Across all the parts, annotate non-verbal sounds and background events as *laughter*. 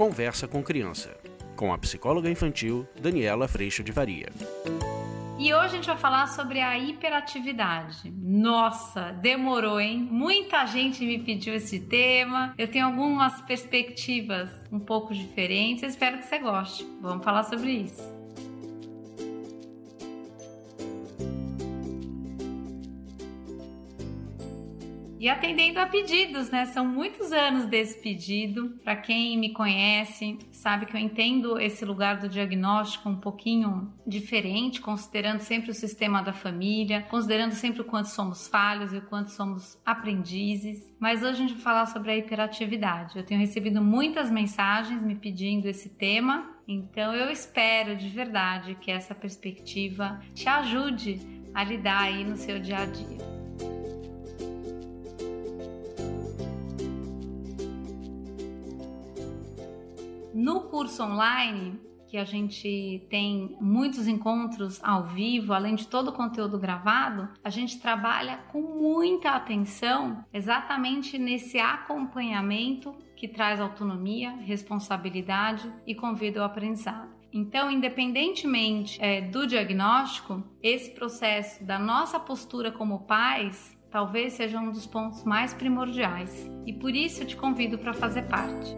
Conversa com Criança, com a psicóloga infantil Daniela Freixo de Varia. E hoje a gente vai falar sobre a hiperatividade. Nossa, demorou, hein? Muita gente me pediu esse tema. Eu tenho algumas perspectivas um pouco diferentes. Eu espero que você goste. Vamos falar sobre isso. E atendendo a pedidos, né? São muitos anos desse pedido. Para quem me conhece, sabe que eu entendo esse lugar do diagnóstico um pouquinho diferente, considerando sempre o sistema da família, considerando sempre o quanto somos falhos e o quanto somos aprendizes. Mas hoje a gente vai falar sobre a hiperatividade. Eu tenho recebido muitas mensagens me pedindo esse tema, então eu espero de verdade que essa perspectiva te ajude a lidar aí no seu dia a dia. No curso online, que a gente tem muitos encontros ao vivo, além de todo o conteúdo gravado, a gente trabalha com muita atenção exatamente nesse acompanhamento que traz autonomia, responsabilidade e convida ao aprendizado. Então, independentemente é, do diagnóstico, esse processo da nossa postura como pais talvez seja um dos pontos mais primordiais. E por isso te convido para fazer parte.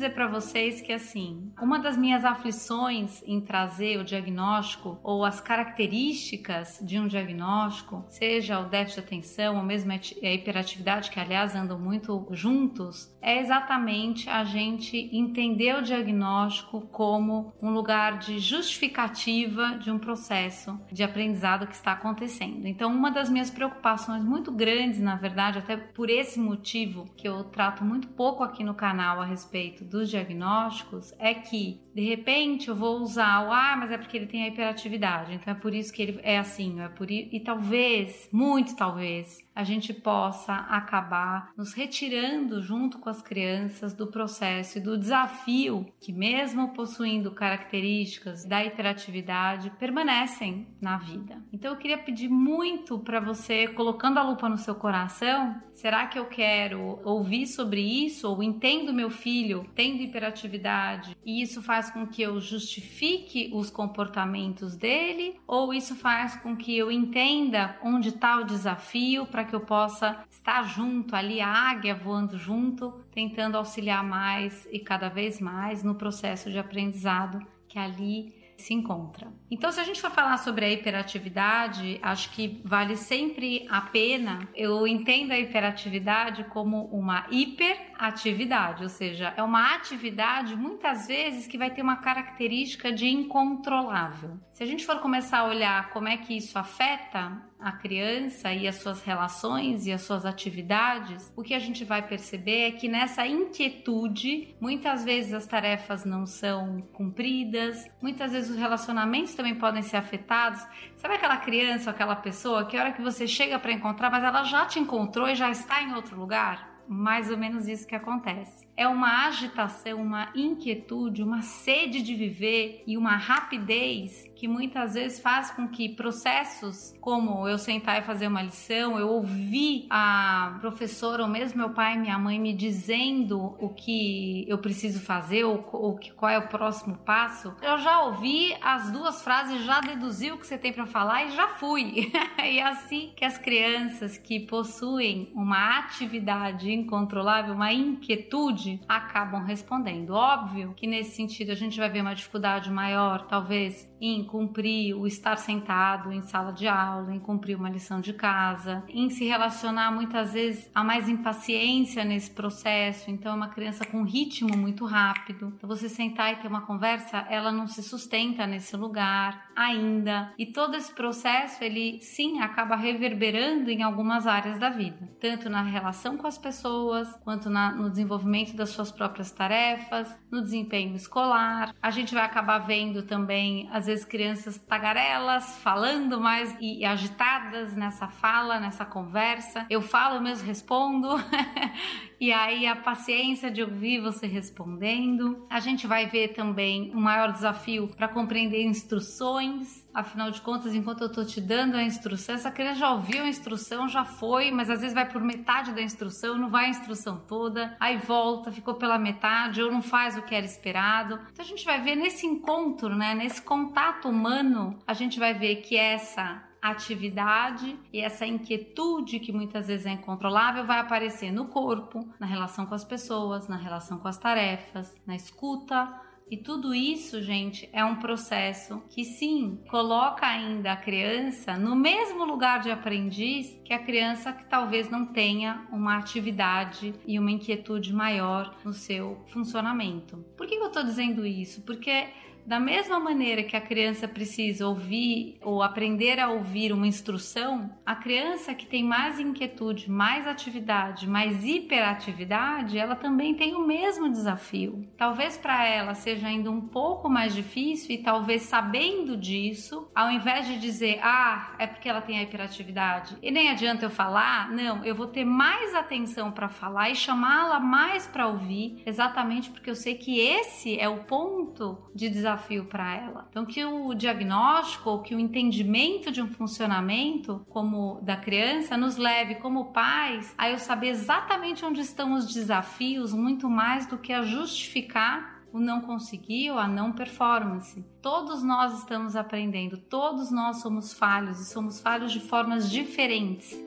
Dizer para vocês que assim, uma das minhas aflições em trazer o diagnóstico ou as características de um diagnóstico, seja o déficit de atenção ou mesmo a hiperatividade, que aliás andam muito juntos, é exatamente a gente entender o diagnóstico como um lugar de justificativa de um processo de aprendizado que está acontecendo. Então, uma das minhas preocupações muito grandes, na verdade, até por esse motivo que eu trato muito pouco aqui no canal a respeito dos diagnósticos é que, de repente, eu vou usar o ah, mas é porque ele tem a hiperatividade, então é por isso que ele é assim, é por e talvez, muito talvez, a gente possa acabar nos retirando junto com as crianças do processo e do desafio que, mesmo possuindo características da hiperatividade, permanecem na vida. Então, eu queria pedir muito para você, colocando a lupa no seu coração, será que eu quero ouvir sobre isso ou entendo meu filho tendo hiperatividade e isso faz com que eu justifique os comportamentos dele? Ou isso faz com que eu entenda onde está o desafio para que eu possa estar junto ali, a águia voando junto, tentando auxiliar mais e cada vez mais no processo de aprendizado que ali se encontra. Então, se a gente for falar sobre a hiperatividade, acho que vale sempre a pena. Eu entendo a hiperatividade como uma hiperatividade, ou seja, é uma atividade muitas vezes que vai ter uma característica de incontrolável. Se a gente for começar a olhar como é que isso afeta a criança e as suas relações e as suas atividades, o que a gente vai perceber é que nessa inquietude, muitas vezes as tarefas não são cumpridas, muitas vezes os relacionamentos também podem ser afetados. Sabe aquela criança, aquela pessoa que a hora que você chega para encontrar, mas ela já te encontrou e já está em outro lugar? mais ou menos isso que acontece. É uma agitação, uma inquietude, uma sede de viver e uma rapidez que muitas vezes faz com que processos como eu sentar e fazer uma lição, eu ouvir a professora ou mesmo meu pai e minha mãe me dizendo o que eu preciso fazer ou, ou que, qual é o próximo passo, eu já ouvi as duas frases, já deduzi o que você tem para falar e já fui. *laughs* e é assim que as crianças que possuem uma atividade incontrolável, uma inquietude, acabam respondendo. Óbvio que nesse sentido a gente vai ver uma dificuldade maior, talvez, em cumprir o estar sentado em sala de aula, em cumprir uma lição de casa, em se relacionar muitas vezes há mais impaciência nesse processo. Então, é uma criança com ritmo muito rápido. Então, você sentar e ter uma conversa, ela não se sustenta nesse lugar ainda. E todo esse processo, ele sim acaba reverberando em algumas áreas da vida, tanto na relação com as pessoas, quanto na, no desenvolvimento das suas próprias tarefas, no desempenho escolar. A gente vai acabar vendo também, às vezes, crianças tagarelas, falando mais e, e agitadas nessa fala, nessa conversa. Eu falo, eu mesmo respondo. *laughs* e aí a paciência de ouvir você respondendo. A gente vai ver também um maior desafio para compreender instruções. Afinal de contas, enquanto eu tô te dando a instrução, essa criança já ouviu a instrução, já foi, mas às vezes vai por metade da instrução, não vai a instrução toda, aí volta, ficou pela metade ou não faz o que era esperado. Então a gente vai ver nesse encontro, né, nesse contato humano, a gente vai ver que essa atividade e essa inquietude que muitas vezes é incontrolável vai aparecer no corpo, na relação com as pessoas, na relação com as tarefas, na escuta. E tudo isso, gente, é um processo que sim coloca ainda a criança no mesmo lugar de aprendiz que a criança que talvez não tenha uma atividade e uma inquietude maior no seu funcionamento. Por que eu estou dizendo isso? Porque da mesma maneira que a criança precisa ouvir ou aprender a ouvir uma instrução, a criança que tem mais inquietude, mais atividade, mais hiperatividade, ela também tem o mesmo desafio. Talvez para ela seja ainda um pouco mais difícil e talvez sabendo disso, ao invés de dizer, ah, é porque ela tem a hiperatividade e nem adianta eu falar, não, eu vou ter mais atenção para falar e chamá-la mais para ouvir, exatamente porque eu sei que esse é o ponto de desafio desafio para ela. Então, que o diagnóstico ou que o entendimento de um funcionamento como da criança nos leve como pais a eu saber exatamente onde estão os desafios, muito mais do que a justificar o não conseguir ou a não performance. Todos nós estamos aprendendo, todos nós somos falhos e somos falhos de formas diferentes.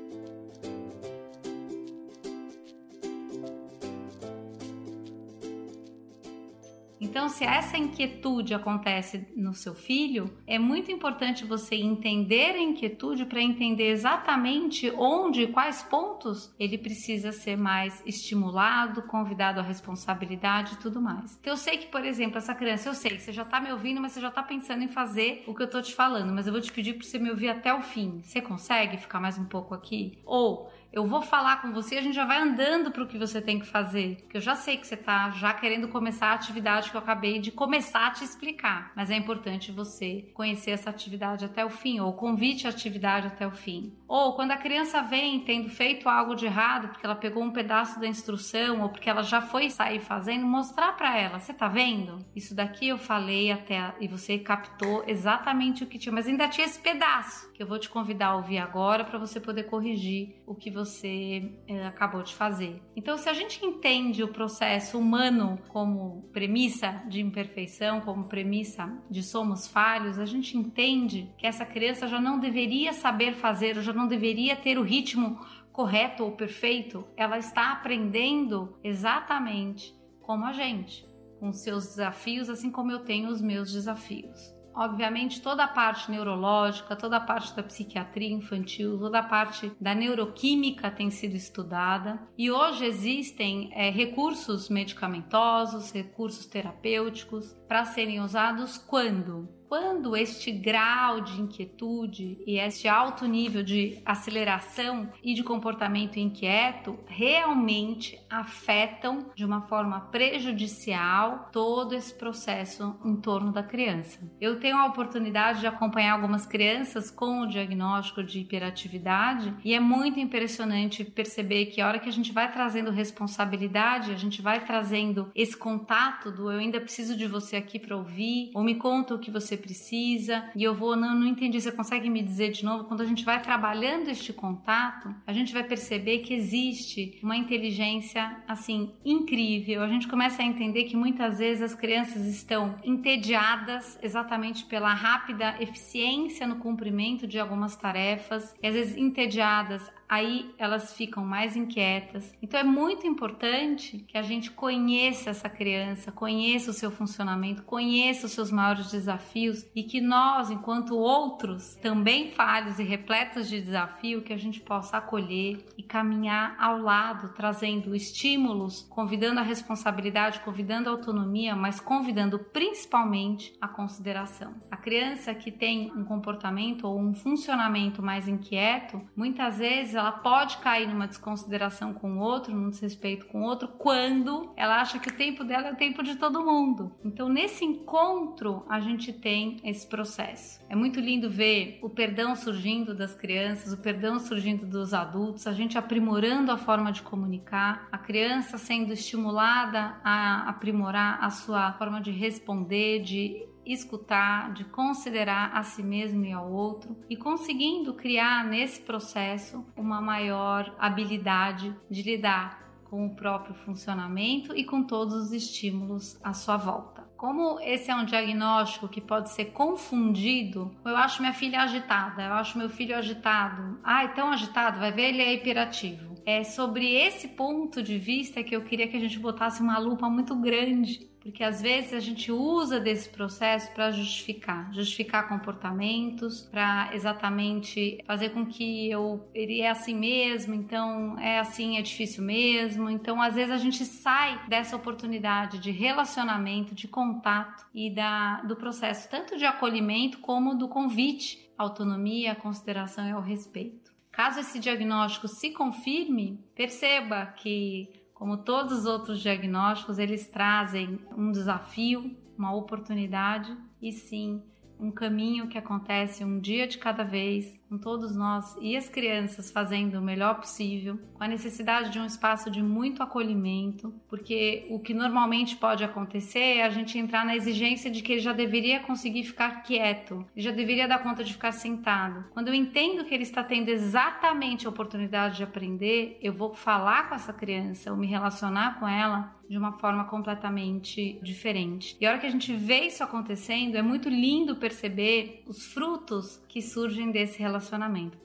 Então, se essa inquietude acontece no seu filho, é muito importante você entender a inquietude para entender exatamente onde, quais pontos ele precisa ser mais estimulado, convidado à responsabilidade e tudo mais. Então, eu sei que, por exemplo, essa criança, eu sei que você já está me ouvindo, mas você já está pensando em fazer o que eu estou te falando, mas eu vou te pedir para você me ouvir até o fim. Você consegue ficar mais um pouco aqui? Ou eu vou falar com você, a gente já vai andando para o que você tem que fazer. Porque eu já sei que você está já querendo começar a atividade que eu acabei de começar a te explicar. Mas é importante você conhecer essa atividade até o fim, ou convite a atividade até o fim. Ou quando a criança vem tendo feito algo de errado, porque ela pegou um pedaço da instrução, ou porque ela já foi sair fazendo, mostrar para ela: você tá vendo? Isso daqui eu falei até e você captou exatamente o que tinha, mas ainda tinha esse pedaço que eu vou te convidar a ouvir agora para você poder corrigir o que você é, acabou de fazer. Então, se a gente entende o processo humano como premissa de imperfeição, como premissa de somos falhos, a gente entende que essa criança já não deveria saber fazer, já não deveria ter o ritmo correto ou perfeito, ela está aprendendo exatamente como a gente, com seus desafios, assim como eu tenho os meus desafios. Obviamente, toda a parte neurológica, toda a parte da psiquiatria infantil, toda a parte da neuroquímica tem sido estudada. E hoje existem é, recursos medicamentosos, recursos terapêuticos para serem usados quando quando este grau de inquietude e este alto nível de aceleração e de comportamento inquieto realmente afetam de uma forma prejudicial todo esse processo em torno da criança. Eu tenho a oportunidade de acompanhar algumas crianças com o diagnóstico de hiperatividade e é muito impressionante perceber que a hora que a gente vai trazendo responsabilidade, a gente vai trazendo esse contato do eu ainda preciso de você aqui para ouvir, ou me conta o que você precisa e eu vou, não, não entendi, você consegue me dizer de novo? Quando a gente vai trabalhando este contato, a gente vai perceber que existe uma inteligência assim incrível. A gente começa a entender que muitas vezes as crianças estão entediadas exatamente pela rápida eficiência no cumprimento de algumas tarefas, e às vezes entediadas aí elas ficam mais inquietas. Então é muito importante que a gente conheça essa criança, conheça o seu funcionamento, conheça os seus maiores desafios e que nós, enquanto outros, também falhos e repletos de desafio, que a gente possa acolher e caminhar ao lado, trazendo estímulos, convidando a responsabilidade, convidando a autonomia, mas convidando principalmente a consideração. A criança que tem um comportamento ou um funcionamento mais inquieto, muitas vezes ela pode cair numa desconsideração com o outro, num desrespeito com o outro, quando ela acha que o tempo dela é o tempo de todo mundo. Então, nesse encontro, a gente tem esse processo. É muito lindo ver o perdão surgindo das crianças, o perdão surgindo dos adultos, a gente aprimorando a forma de comunicar, a criança sendo estimulada a aprimorar a sua forma de responder, de escutar, de considerar a si mesmo e ao outro e conseguindo criar nesse processo uma maior habilidade de lidar com o próprio funcionamento e com todos os estímulos à sua volta. Como esse é um diagnóstico que pode ser confundido, eu acho minha filha agitada, eu acho meu filho agitado. Ah, é tão agitado, vai ver, ele é hiperativo. É sobre esse ponto de vista que eu queria que a gente botasse uma lupa muito grande porque às vezes a gente usa desse processo para justificar, justificar comportamentos, para exatamente fazer com que eu ele é assim mesmo, então é assim, é difícil mesmo. Então, às vezes a gente sai dessa oportunidade de relacionamento, de contato e da do processo tanto de acolhimento como do convite autonomia, consideração e ao respeito. Caso esse diagnóstico se confirme, perceba que como todos os outros diagnósticos, eles trazem um desafio, uma oportunidade e sim um caminho que acontece um dia de cada vez, com todos nós e as crianças fazendo o melhor possível, com a necessidade de um espaço de muito acolhimento, porque o que normalmente pode acontecer é a gente entrar na exigência de que ele já deveria conseguir ficar quieto, já deveria dar conta de ficar sentado. Quando eu entendo que ele está tendo exatamente a oportunidade de aprender, eu vou falar com essa criança, ou me relacionar com ela de uma forma completamente diferente. E a hora que a gente vê isso acontecendo, é muito lindo perceber os frutos que surgem desse relacionamento.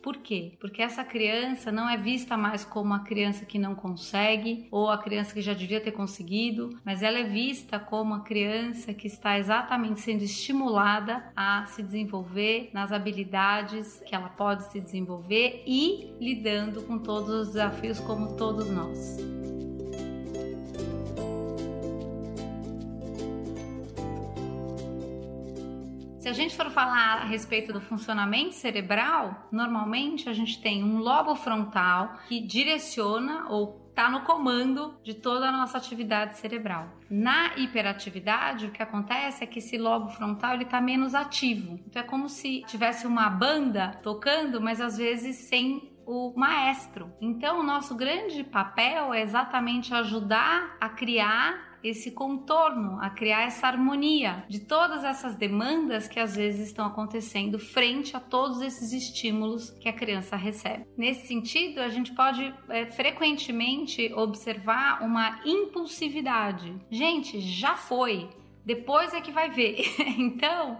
Por quê? Porque essa criança não é vista mais como a criança que não consegue ou a criança que já devia ter conseguido, mas ela é vista como a criança que está exatamente sendo estimulada a se desenvolver nas habilidades que ela pode se desenvolver e lidando com todos os desafios como todos nós. Se a gente for falar a respeito do funcionamento cerebral, normalmente a gente tem um lobo frontal que direciona ou está no comando de toda a nossa atividade cerebral. Na hiperatividade, o que acontece é que esse lobo frontal ele está menos ativo. Então é como se tivesse uma banda tocando, mas às vezes sem o maestro. Então, o nosso grande papel é exatamente ajudar a criar esse contorno, a criar essa harmonia de todas essas demandas que às vezes estão acontecendo frente a todos esses estímulos que a criança recebe. Nesse sentido, a gente pode é, frequentemente observar uma impulsividade. Gente, já foi. Depois é que vai ver. *laughs* então,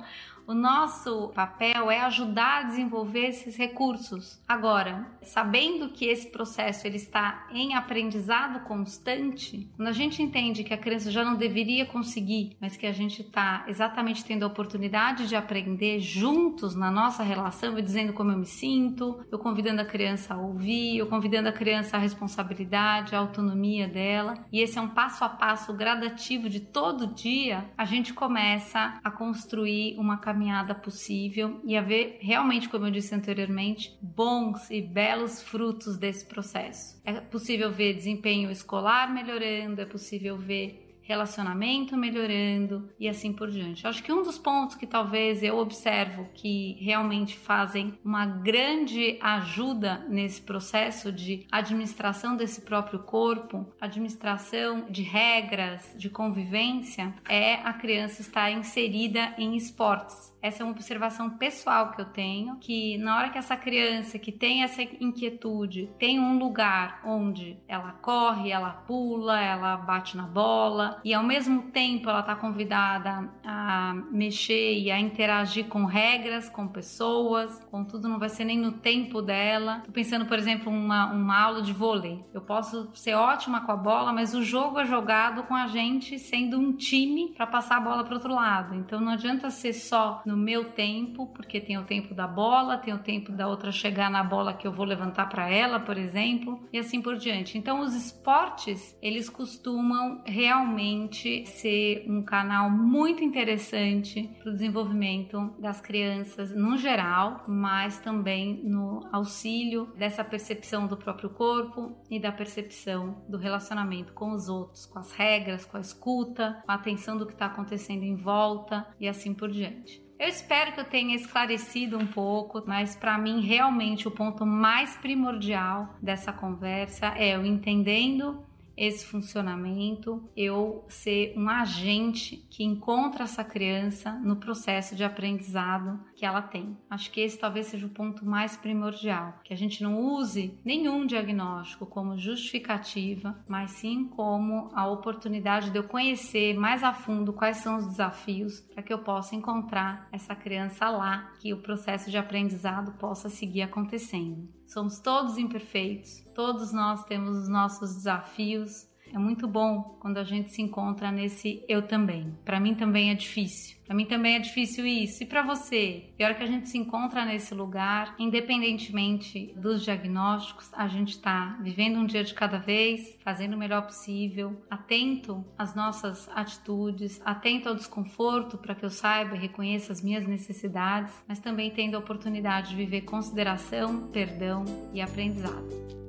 o nosso papel é ajudar a desenvolver esses recursos. Agora, sabendo que esse processo ele está em aprendizado constante, quando a gente entende que a criança já não deveria conseguir, mas que a gente está exatamente tendo a oportunidade de aprender juntos na nossa relação, eu dizendo como eu me sinto, eu convidando a criança a ouvir, eu convidando a criança a responsabilidade, a autonomia dela, e esse é um passo a passo gradativo de todo dia, a gente começa a construir uma caminhada caminhada possível e haver realmente, como eu disse anteriormente, bons e belos frutos desse processo. É possível ver desempenho escolar melhorando, é possível ver relacionamento melhorando e assim por diante. acho que um dos pontos que talvez eu observo que realmente fazem uma grande ajuda nesse processo de administração desse próprio corpo, administração de regras, de convivência, é a criança estar inserida em esportes. Essa é uma observação pessoal que eu tenho, que na hora que essa criança que tem essa inquietude tem um lugar onde ela corre, ela pula, ela bate na bola e ao mesmo tempo ela está convidada a mexer e a interagir com regras, com pessoas, com tudo não vai ser nem no tempo dela. Tô pensando, por exemplo, uma, uma aula de vôlei. Eu posso ser ótima com a bola, mas o jogo é jogado com a gente sendo um time para passar a bola para outro lado. Então não adianta ser só no meu tempo, porque tem o tempo da bola, tem o tempo da outra chegar na bola que eu vou levantar para ela, por exemplo, e assim por diante. Então, os esportes, eles costumam realmente realmente ser um canal muito interessante para o desenvolvimento das crianças no geral, mas também no auxílio dessa percepção do próprio corpo e da percepção do relacionamento com os outros, com as regras, com a escuta, com a atenção do que está acontecendo em volta e assim por diante. Eu espero que eu tenha esclarecido um pouco, mas para mim realmente o ponto mais primordial dessa conversa é o entendendo esse funcionamento, eu ser um agente que encontra essa criança no processo de aprendizado que ela tem. Acho que esse talvez seja o ponto mais primordial, que a gente não use nenhum diagnóstico como justificativa, mas sim como a oportunidade de eu conhecer mais a fundo quais são os desafios para que eu possa encontrar essa criança lá, que o processo de aprendizado possa seguir acontecendo. Somos todos imperfeitos, todos nós temos os nossos desafios. É muito bom quando a gente se encontra nesse eu também. Para mim também é difícil. Para mim também é difícil isso. E para você? E a hora que a gente se encontra nesse lugar, independentemente dos diagnósticos, a gente está vivendo um dia de cada vez, fazendo o melhor possível, atento às nossas atitudes, atento ao desconforto para que eu saiba e reconheça as minhas necessidades, mas também tendo a oportunidade de viver consideração, perdão e aprendizado.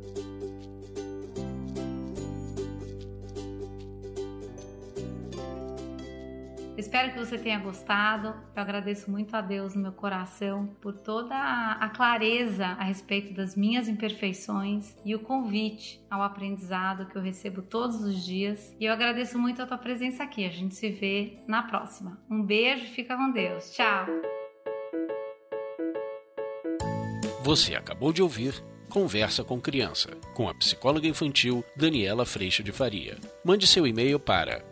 Espero que você tenha gostado. Eu agradeço muito a Deus no meu coração por toda a clareza a respeito das minhas imperfeições e o convite ao aprendizado que eu recebo todos os dias. E eu agradeço muito a tua presença aqui. A gente se vê na próxima. Um beijo, fica com Deus. Tchau. Você acabou de ouvir Conversa com Criança, com a psicóloga infantil Daniela Freixo de Faria. Mande seu e-mail para